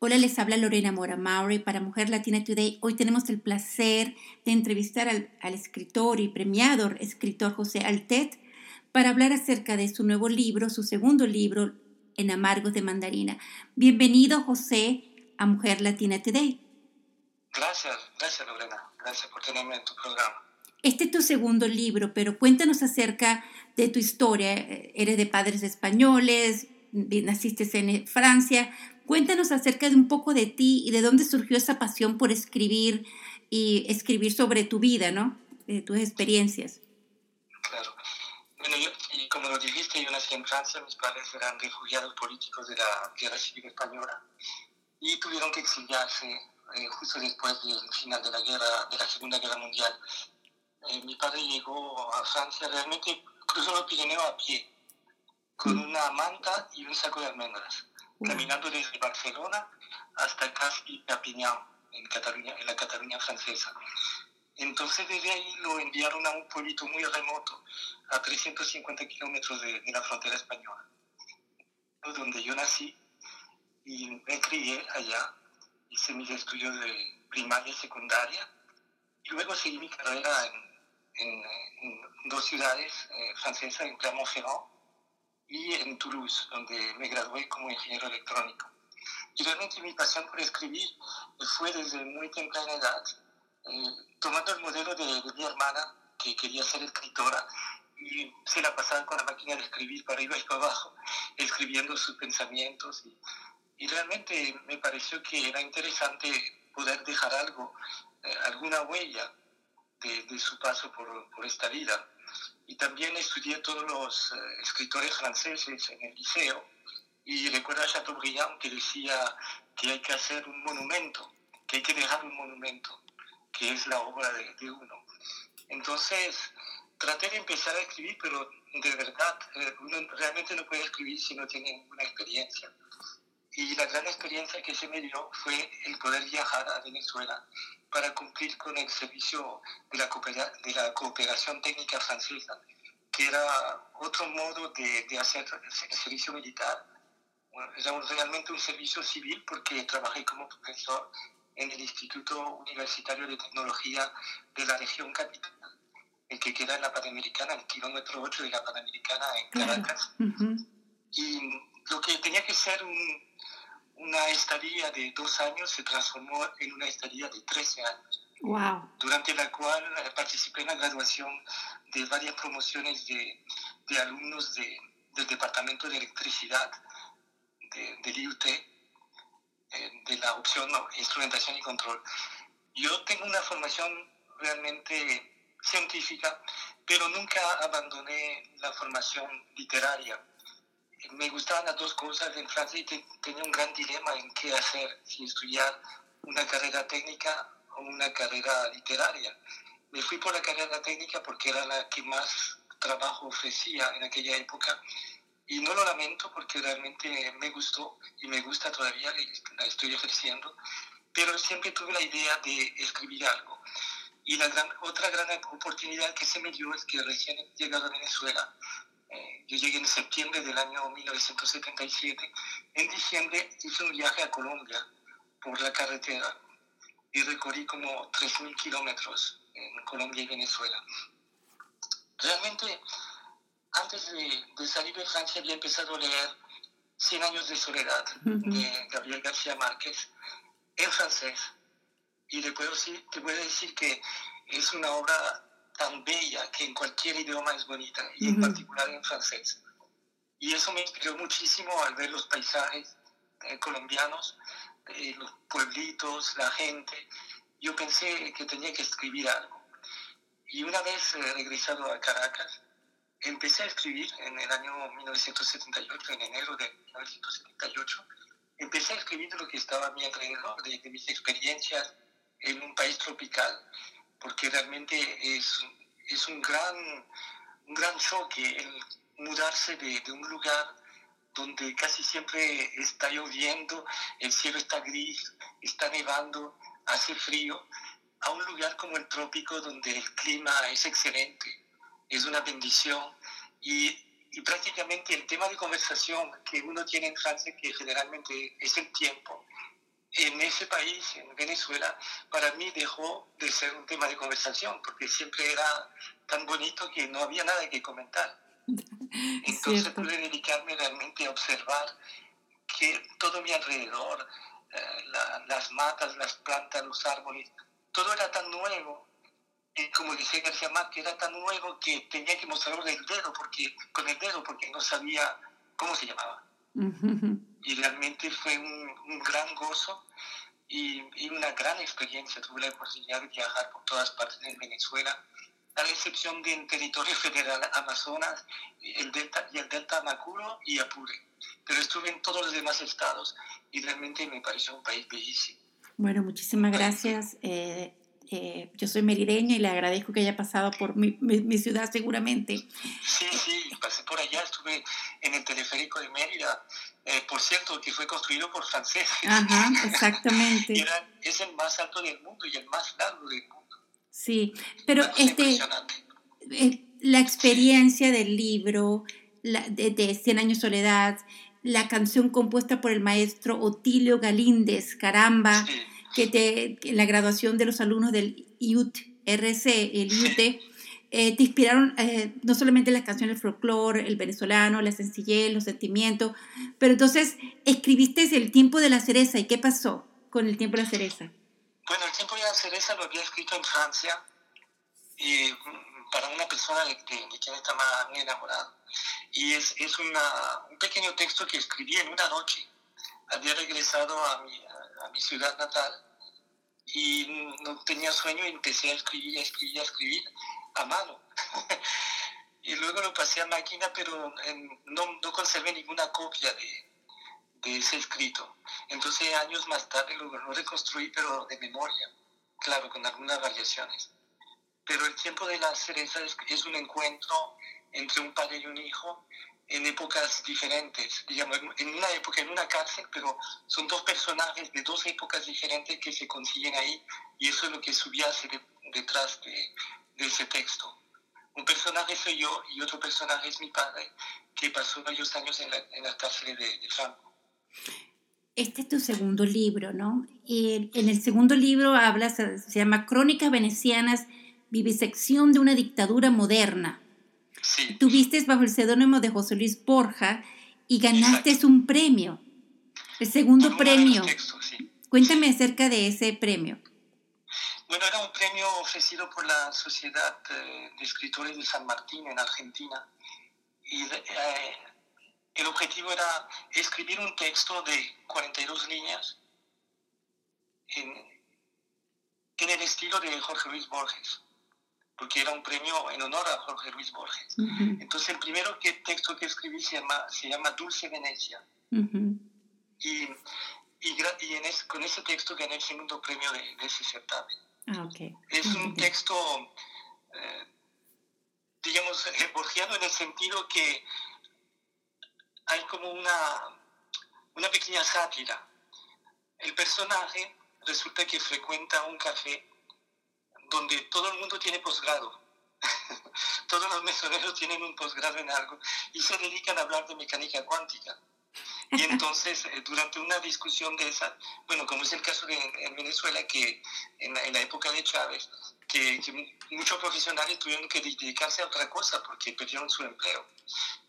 Hola, les habla Lorena Mora Maury para Mujer Latina Today. Hoy tenemos el placer de entrevistar al, escritor y premiado escritor José Altet para hablar acerca de su nuevo libro, su segundo libro, En Amargos de Mandarina. Bienvenido, José, a Mujer Latina Today. Gracias, gracias Lorena. Gracias por tenerme en tu programa. Este es tu segundo libro, pero cuéntanos acerca de tu historia. Eres de padres españoles, naciste en Francia. Cuéntanos acerca de un poco de ti y de dónde surgió esa pasión por escribir y escribir sobre tu vida, ¿no? De tus experiencias. Claro. Bueno, yo, como lo dijiste, yo nací en Francia, mis padres eran refugiados políticos de la Guerra Civil Española y tuvieron que exiliarse eh, justo después del final de la guerra, de la Segunda Guerra Mundial. Eh, mi padre llegó a Francia, realmente cruzó los Pirineos a pie, con mm. una manta y un saco de almendras caminando desde Barcelona hasta casi Perpignan, en, Cataluña, en la Cataluña francesa. Entonces desde ahí lo enviaron a un pueblito muy remoto, a 350 kilómetros de, la frontera española, donde yo nací y me crié allá, hice mis estudios de primaria y secundaria, y luego seguí mi carrera en, dos ciudades eh, francesas, en Clermont-Ferrand y en Toulouse, donde me gradué como ingeniero electrónico. Y realmente mi pasión por escribir fue desde muy temprana edad, eh, tomando el modelo de, mi hermana, que quería ser escritora, y se la pasaba con la máquina de escribir para arriba y para abajo, escribiendo sus pensamientos. Y, y realmente me pareció que era interesante poder dejar algo, eh, alguna huella de, de, su paso por, por esta vida y también estudié todos los eh, escritores franceses en el liceo y recuerdo a Chateaubriand que decía que hay que hacer un monumento, que hay que dejar un monumento, que es la obra de, uno. Entonces, traté de empezar a escribir, pero de verdad, eh, uno realmente no puede escribir si no tiene ninguna experiencia. Y la gran experiencia que se me dio fue el poder viajar a Venezuela para cumplir con el servicio de la, de la cooperación técnica francesa, que era otro modo de, de hacer el servicio militar. era realmente un servicio civil porque trabajé como profesor en el Instituto Universitario de Tecnología de la región capital, el que queda en la Panamericana, el kilómetro 8 de la Panamericana en Caracas. Y lo que tenía que ser un, una estadía de dos años se transformó en una estadía de 13 años. Wow. Durante la cual participé en la graduación de varias promociones de, de alumnos de, del Departamento de Electricidad de, del IUT, eh, de la opción Instrumentación y Control. Yo tengo una formación realmente científica, pero nunca abandoné la formación literaria me gustaban las dos cosas en Francia y tenía un gran dilema en qué hacer, si estudiar una carrera técnica o una carrera literaria. Me fui por la carrera técnica porque era la que más trabajo ofrecía en aquella época y no lo lamento porque realmente me gustó y me gusta todavía, la estoy ejerciendo, pero siempre tuve la idea de escribir algo. Y la gran, otra gran oportunidad que se me dio es que recién llegado a Venezuela eh, yo llegué en septiembre del año 1977. En diciembre hice un viaje a Colombia por la carretera y recorrí como 3.000 kilómetros en Colombia y Venezuela. Realmente, antes de, salir de Francia había empezado a leer Cien años de soledad de Gabriel García Márquez en francés. Y le puedo, te puedo decir que es una obra tan bella que en cualquier idioma es bonita, y en particular en francés. Y eso me inspiró muchísimo al ver los paisajes eh, colombianos, eh, los pueblitos, la gente. Yo pensé que tenía que escribir algo. Y una vez eh, regresado a Caracas, empecé a escribir en el año 1978, en enero de 1978. Empecé a escribir lo que estaba a mi alrededor, de, de mis experiencias en un país tropical porque realmente es, es un, gran, un gran choque el mudarse de, de, un lugar donde casi siempre está lloviendo, el cielo está gris, está nevando, hace frío, a un lugar como el trópico donde el clima es excelente, es una bendición. Y, y prácticamente el tema de conversación que uno tiene en Francia, que generalmente es el tiempo, en ese país, en Venezuela, para mí dejó de ser un tema de conversación, porque siempre era tan bonito que no había nada que comentar. Entonces pude dedicarme realmente a observar que todo mi alrededor, eh, las matas, las plantas, los árboles, todo era tan nuevo. Y como dice García Márquez, era tan nuevo que tenía que mostrarlo del dedo, porque, con el dedo, porque no sabía cómo se llamaba. Y realmente fue un, un gran gozo y, y, una gran experiencia. Tuve la oportunidad de viajar por todas partes de Venezuela, a la excepción del territorio federal Amazonas, el delta, y el delta Macuro y Apure. Pero estuve en todos los demás estados y realmente me pareció un país bellísimo. Bueno, muchísimas gracias. Eh, eh, yo soy merideña y le agradezco que haya pasado por mi, mi, ciudad seguramente. Sí, sí, pasé por allá, estuve en el teleférico de Mérida, eh, por cierto, que fue construido por franceses. Ajá, exactamente. y era, es el más alto del mundo y el más largo del mundo. Sí, pero este, eh, la experiencia del libro la, de, de, Cien años soledad, la canción compuesta por el maestro Otilio Galíndez, Caramba, sí. que te, la graduación de los alumnos del IUT, RC, el IUT, eh, te inspiraron eh, no solamente las canciones del folclore, el venezolano, la sencillez, los sentimientos, pero entonces escribiste El tiempo de la cereza. ¿Y qué pasó con El tiempo de la cereza? Bueno, El tiempo de la cereza lo había escrito en Francia y para una persona de, de, de quien estaba muy enamorado. Y es, es una, un pequeño texto que escribí en una noche. Había regresado a mi, a, a mi ciudad natal y no tenía sueño y empecé a escribir, a escribir, a escribir a mano. y luego lo pasé a máquina, pero no, no conservé ninguna copia de, ese escrito. Entonces años más tarde lo, reconstruí, pero de memoria, claro, con algunas variaciones. Pero el tiempo de la cereza es, es un encuentro entre un padre y un hijo en épocas diferentes, digamos, en una época, en una cárcel, pero son dos personajes de dos épocas diferentes que se consiguen ahí y eso es lo que subyace de, detrás de, de, ese texto. Un personaje soy yo y otro personaje es mi padre que pasó varios años en la, en la cárcel de, de Franco. Este es tu segundo libro, ¿no? Y en el segundo libro hablas, se llama Crónicas Venecianas, Vivisección de una dictadura moderna. Sí. Tuviste bajo el seudónimo de José Luis Borja y ganaste Exacto. un premio, el segundo premio. Textos, sí. Cuéntame acerca de ese premio. Premio ofrecido por la Sociedad de Escritores de San Martín en Argentina. Y eh, el objetivo era escribir un texto de 42 líneas en, en el estilo de Jorge Luis Borges porque era un premio en honor a Jorge Luis Borges. Uh -huh. Entonces el primero que, texto que escribí se llama, se llama Dulce Venecia. Uh -huh. Y, y, y en es, con ese texto gané el segundo premio de, de ese certamen. Ah, okay. Es un texto, eh, digamos, borgiano en el sentido que hay como una, una pequeña sátira. El personaje resulta que frecuenta un café donde todo el mundo tiene posgrado. Todos los mesoneros tienen un posgrado en algo y se dedican a hablar de mecánica cuántica. Y entonces, eh, durante una discusión de esa, bueno, como es el caso de en Venezuela, que en la, en la época de Chávez, que, que, muchos profesionales tuvieron que dedicarse a otra cosa porque perdieron su empleo.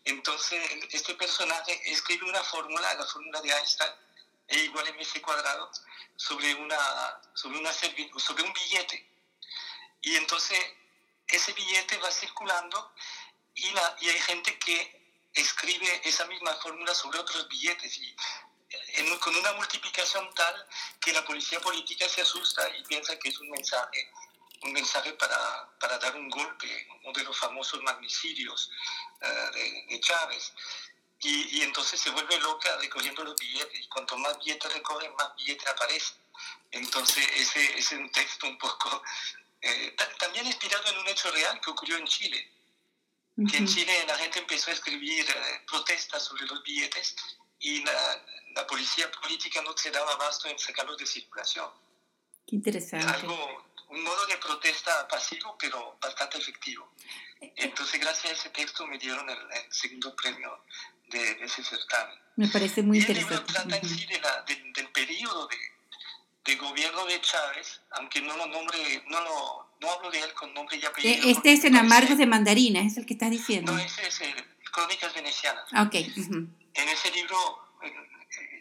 Entonces, este personaje escribe una fórmula, la fórmula de Einstein, E igual a mc cuadrado, sobre, una, sobre, una, sobre un billete y entonces ese billete va circulando y, la, y hay gente que escribe esa misma fórmula sobre otros billetes y en, con una multiplicación tal que la policía política se asusta y piensa que es un mensaje, un mensaje para, para dar un golpe, uno de los famosos magnicidios uh, de, Chávez. Y, entonces se vuelve loca recogiendo los billetes y cuanto más billetes recoge, más billetes aparecen. Entonces ese, ese es un texto un poco eh, también inspirado en un hecho real que ocurrió en Chile. Uh -huh. Que en Chile la gente empezó a escribir eh, protestas sobre los billetes y la, la, policía política no se daba abasto en sacarlos de circulación. Qué interesante. Algo, un modo de protesta pasivo, pero bastante efectivo. Entonces, gracias a ese texto me dieron el, el segundo premio de, de, ese certamen. Me parece muy y interesante. El libro trata en sí de la, de, del periodo de, de gobierno de Chávez, aunque no lo nombre, no lo, no hablo de él con nombre y apellido. Eh, este es en Amargos de Mandarina, es el que estás diciendo. No, ese es el Crónicas Venecianas. Ok. En ese libro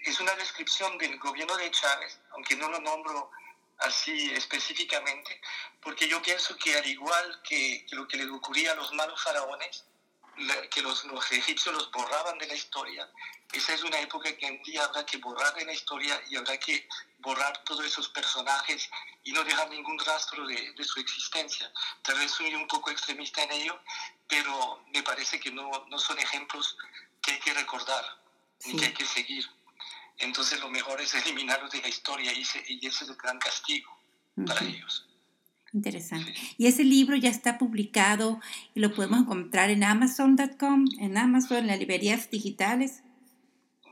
es una descripción del gobierno de Chávez, aunque no lo nombro así específicamente, porque yo pienso que al igual que, lo que le ocurría a los malos faraones, que los, los, egipcios los borraban de la historia, esa es una época que un día habrá que borrar de la historia y habrá que borrar todos esos personajes y no dejar ningún rastro de, de su existencia. Tal vez soy un poco extremista en ello, pero me parece que no, no son ejemplos que hay que recordar ni que hay que seguir. Entonces lo mejor es eliminarlos de la historia y ese, y ese es el gran castigo para ellos. Interesante. ¿Y ese libro ya está publicado y lo podemos encontrar en amazon.com, en Amazon, en las librerías digitales?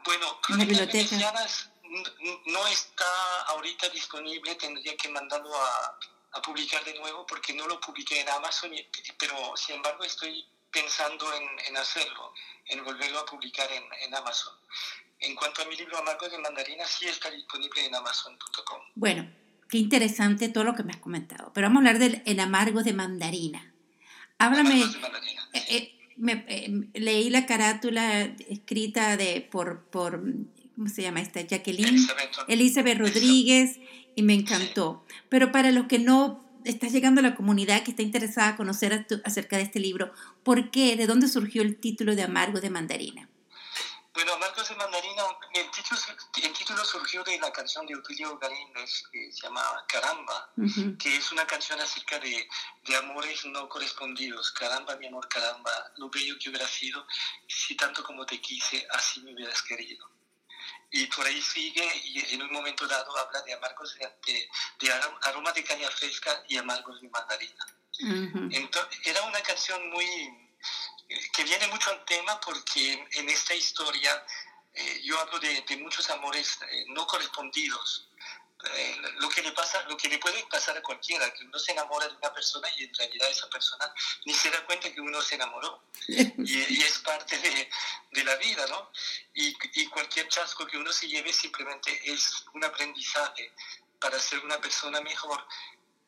Bueno, en la biblioteca. no está ahorita disponible, tendría que mandarlo a, a, publicar de nuevo porque no lo publiqué en Amazon, pero sin embargo estoy pensando en, en hacerlo, en volverlo a publicar en, en Amazon. En cuanto a mi libro Amargos de Mandarina, sí está disponible en amazon.com. Bueno, qué interesante todo lo que me has comentado. Pero vamos a hablar del En Amargos de Mandarina. Háblame. De mandarina, eh, eh, me, eh, leí la carátula escrita de por, por ¿cómo se llama esta? Jacqueline Elizabeth, Rodríguez y me encantó. Pero para los que no estás llegando a la comunidad que está interesada en conocer acerca de este libro, ¿por qué? ¿De dónde surgió el título de Amargos de Mandarina? Bueno, Marcos de Mandarina, el título, el título surgió de la canción de Otilio Galíndez que se llama Caramba, que es una canción acerca de, de, amores no correspondidos. Caramba, mi amor, caramba, lo bello que hubiera sido si tanto como te quise, así me hubieras querido. Y por ahí sigue y en un momento dado habla de amargos de, de, aroma de caña fresca y amargos de mandarina. Entonces, era una canción muy que viene mucho al tema porque en esta historia eh, yo hablo de, muchos amores eh, no correspondidos. Eh, lo que le pasa, lo que le puede pasar a cualquiera, que uno se enamora de una persona y en realidad esa persona ni se da cuenta que uno se enamoró. Y, es parte de, de, la vida, ¿no? Y, y, cualquier chasco que uno se lleve simplemente es un aprendizaje para ser una persona mejor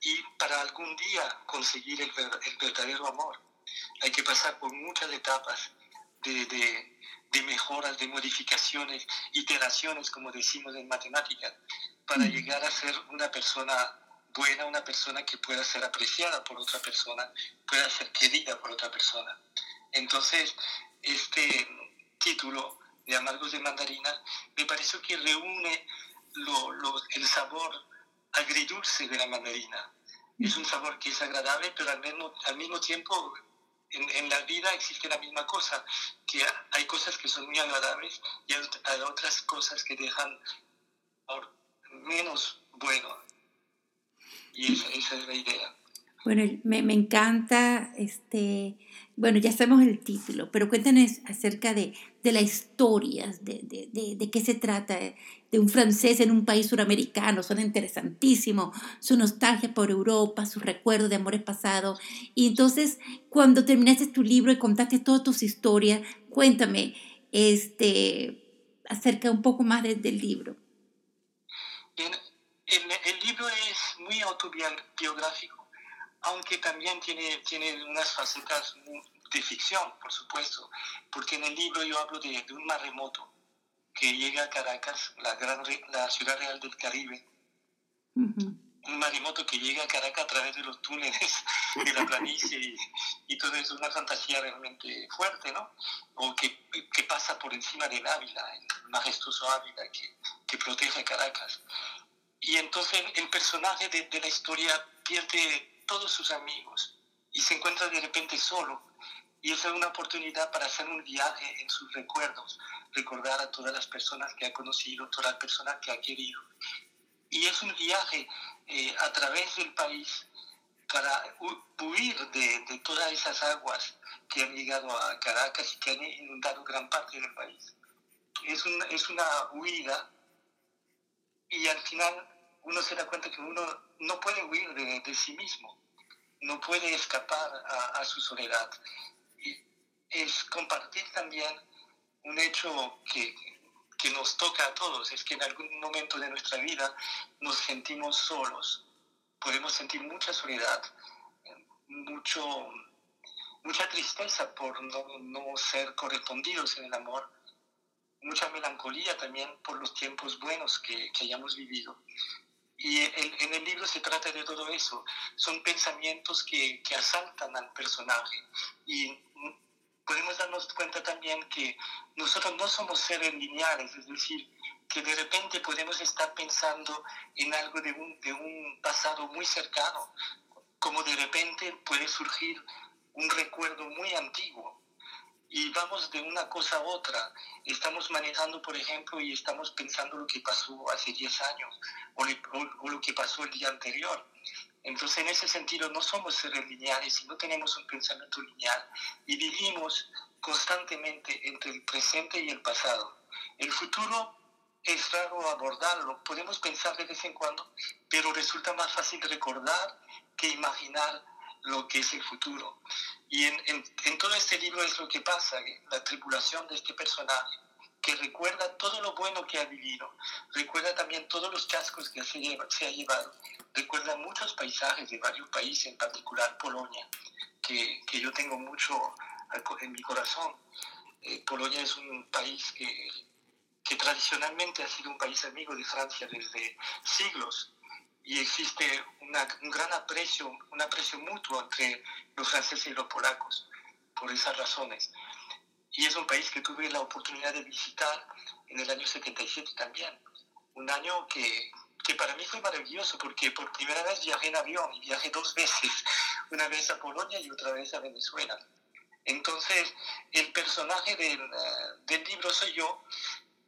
y para algún día conseguir el, el verdadero amor hay que pasar por muchas etapas de, de, mejoras, de modificaciones, iteraciones, como decimos en matemáticas, para mm. llegar a ser una persona buena, una persona que pueda ser apreciada por otra persona, pueda ser querida por otra persona. Entonces, este título de Amargos de Mandarina me parece que reúne el sabor agridulce de la mandarina. Es un sabor que es agradable, pero al mismo, al mismo tiempo en, la vida existe la misma cosa, que hay cosas que son muy agradables y hay otras cosas que dejan menos bueno. Y esa, esa es la idea. Bueno, me, me, encanta, este, bueno, ya sabemos el título, pero cuéntanos acerca de, de la historia, de, de, de, qué se trata, de un francés en un país suramericano, son interesantísimos, su nostalgia por Europa, sus recuerdos de amores pasados. Y entonces, cuando terminaste tu libro y contaste todas tus historias, cuéntame este, acerca un poco más del libro. el, el libro es muy autobiográfico aunque también tiene, tiene unas facetas de ficción, por supuesto, porque en el libro yo hablo de, un maremoto que llega a Caracas, la, gran, la ciudad real del Caribe. Un maremoto que llega a Caracas a través de los túneles de la planicie y, todo eso es una fantasía realmente fuerte, ¿no? O que, que pasa por encima del Ávila, el majestuoso Ávila que, que protege a Caracas. Y entonces el personaje de, de la historia pierde todos sus amigos y se encuentra de repente solo. Y esa es una oportunidad para hacer un viaje en sus recuerdos, recordar a todas las personas que ha conocido, todas las personas que ha querido. Y es un viaje eh, a través del país para huir de, todas esas aguas que han llegado a Caracas y que han inundado gran parte del país. Es, un, es una huida y al final uno se da cuenta que uno no puede huir de, sí mismo no puede escapar a, su soledad. Y es compartir también un hecho que, que nos toca a todos, es que en algún momento de nuestra vida nos sentimos solos, podemos sentir mucha soledad, mucho, mucha tristeza por no, no ser correspondidos en el amor, mucha melancolía también por los tiempos buenos que, que hayamos vivido. Y en, el libro se trata de todo eso. Son pensamientos que, que asaltan al personaje. Y podemos darnos cuenta también que nosotros no somos seres lineales, es decir, que de repente podemos estar pensando en algo de un, de un pasado muy cercano, como de repente puede surgir un recuerdo muy antiguo y vamos de una cosa a otra. Estamos manejando, por ejemplo, y estamos pensando lo que pasó hace 10 años o, lo que pasó el día anterior. Entonces, en ese sentido, no somos seres lineales no tenemos un pensamiento lineal y vivimos constantemente entre el presente y el pasado. El futuro es raro abordarlo, podemos pensar de vez en cuando, pero resulta más fácil recordar que imaginar lo que es el futuro. Y en, todo este libro es lo que pasa, la tripulación de este personaje, que recuerda todo lo bueno que ha vivido, recuerda también todos los cascos que se, lleva, se ha llevado, recuerda muchos paisajes de varios países, en particular Polonia, que, que yo tengo mucho en mi corazón. Eh, Polonia es un país que, que tradicionalmente ha sido un país amigo de Francia desde siglos y existe un gran aprecio, un aprecio mutuo entre los franceses y los polacos por esas razones. Y es un país que tuve la oportunidad de visitar en el año 77 también, un año que, que para mí fue maravilloso porque por primera vez viajé en avión y viajé dos veces, una vez a Polonia y otra vez a Venezuela. Entonces, el personaje del, eh, del libro soy yo,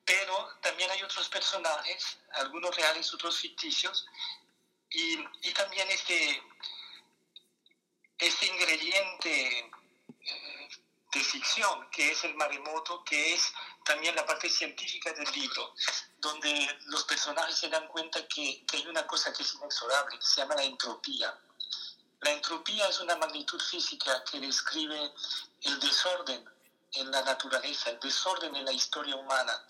pero también hay otros personajes, algunos reales, otros ficticios, y, también este, este ingrediente eh, de ficción, que es el maremoto, que es también la parte científica del libro, donde los personajes se dan cuenta que, que hay una cosa que es inexorable, que se llama la entropía. La entropía es una magnitud física que describe el desorden en la naturaleza, el desorden en la historia humana.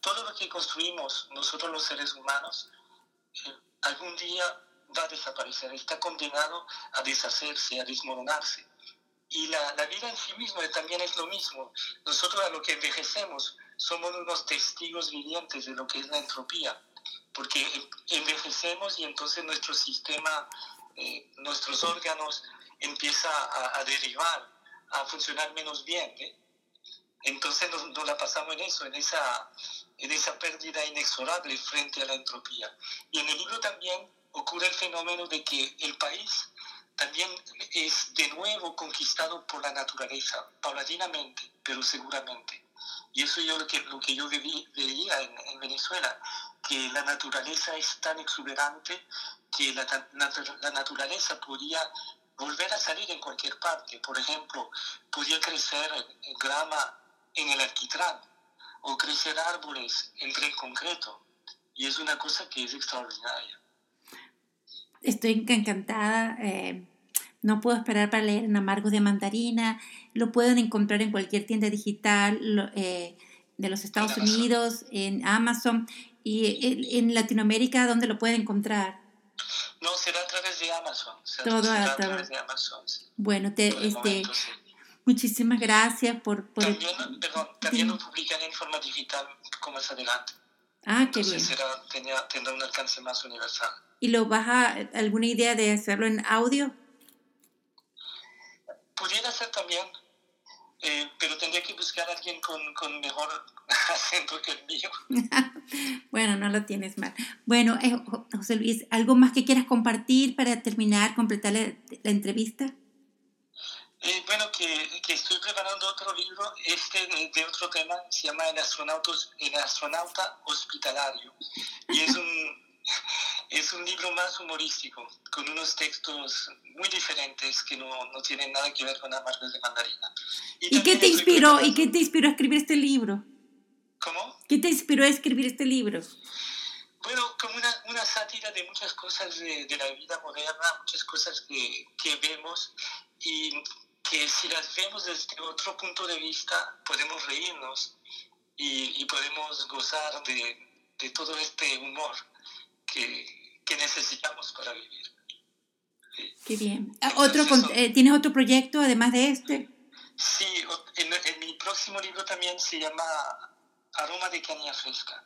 Todo lo que construimos nosotros los seres humanos eh, algún día va a desaparecer, está condenado a deshacerse, a desmoronarse. Y la, la, vida en sí misma también es lo mismo. Nosotros a lo que envejecemos somos unos testigos vivientes de lo que es la entropía, porque envejecemos y entonces nuestro sistema, eh, nuestros órganos empieza a, derivar, a funcionar menos bien. ¿eh? Entonces nos, la pasamos en eso, en esa, en esa pérdida inexorable frente a la entropía. Y en el libro también ocurre el fenómeno de que el país también es de nuevo conquistado por la naturaleza, paulatinamente, pero seguramente. Y eso es lo que, lo que yo veía en, en, Venezuela, que la naturaleza es tan exuberante que la, la naturaleza podía volver a salir en cualquier parte. Por ejemplo, podía crecer grama en el alquitrán o crecer árboles entre el concreto. Y es una cosa que es extraordinaria. Estoy encantada. Eh, no puedo esperar para leer en Amargos de Mandarina. Lo pueden encontrar en cualquier tienda digital eh, de los Estados Unidos, en Amazon. ¿Y en, Latinoamérica dónde lo pueden encontrar? No, será a través de Amazon. Todo será a, través de Amazon. Sí. Bueno, te, este, momento, sí. Muchísimas gracias por... por también, perdón, también lo publicaré en forma digital como más adelante. Ah, qué Entonces bien. Será, tendrá, tendrá un alcance más universal. ¿Y lo vas a, alguna idea de hacerlo en audio? Pudiera ser también, eh, pero tendría que buscar a alguien con, con mejor acento que el mío. bueno, no lo tienes mal. Bueno, eh, José Luis, ¿algo más que quieras compartir para terminar, completar la, la entrevista? Eh, bueno, que, que, estoy preparando otro libro, este de, de, otro tema, se llama El, astronauta hospitalario. Y es un, es un libro más humorístico, con unos textos muy diferentes que no, no tienen nada que ver con Amargos de Mandarina. ¿Y, ¿Y qué te inspiró? ¿Y qué te inspiró a escribir este libro? ¿Cómo? ¿Qué te inspiró a escribir este libro? Bueno, como una, una sátira de muchas cosas de, de, la vida moderna, muchas cosas que, que vemos y que si las vemos desde otro punto de vista podemos reírnos y, podemos gozar de, de, todo este humor que, que necesitamos para vivir. Qué bien. Ah, ¿Otro, eh, ¿Tienes otro proyecto además de este? Sí, en, mi próximo libro también se llama Aroma de caña fresca.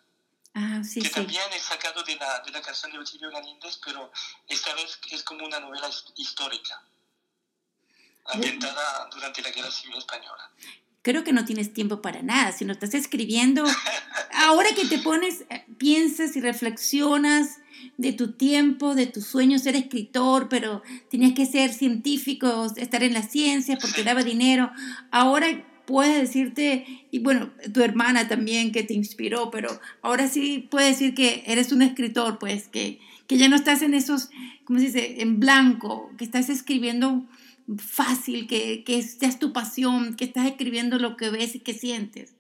Ah, sí, que también es sacado de la, de la canción de Otilio Galíndez, pero esta vez es como una novela histórica, ambientada durante la Guerra Civil Española. Creo que no tienes tiempo para nada, sino estás escribiendo. Ahora que te pones, eh, piensas y reflexionas de tu tiempo, de tu sueño ser escritor, pero tenías que ser científico, estar en la ciencia porque daba dinero. Ahora puede decirte, y bueno, tu hermana también que te inspiró, pero ahora sí puede decir que eres un escritor, pues, que, que ya no estás en esos, ¿cómo se dice?, en blanco, que estás escribiendo fácil, que, que ya es tu pasión, que estás escribiendo lo que ves y que sientes.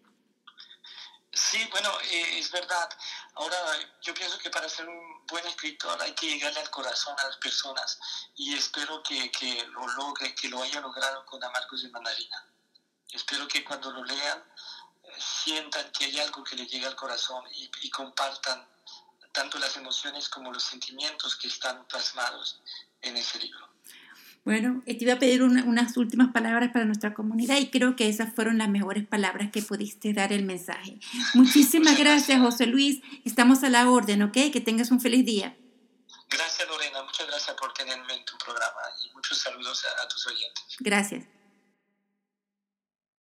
Sí, bueno, eh, es verdad. Ahora, yo pienso que para ser un buen escritor hay que llegarle al corazón a las personas y espero que, que lo logre, que lo haya logrado con Amargos de Mandarina. Espero que cuando lo lean eh, sientan que hay algo que le llega al corazón y compartan tanto las emociones como los sentimientos que están plasmados en ese libro. Bueno, te iba a pedir unas últimas palabras para nuestra comunidad y creo que esas fueron las mejores palabras que pudiste dar el mensaje. Muchísimas gracias, José Luis. Estamos a la orden, ¿ok? Que tengas un feliz día. Gracias, Lorena. Muchas gracias por tenerme en tu programa y muchos saludos a tus oyentes. Gracias.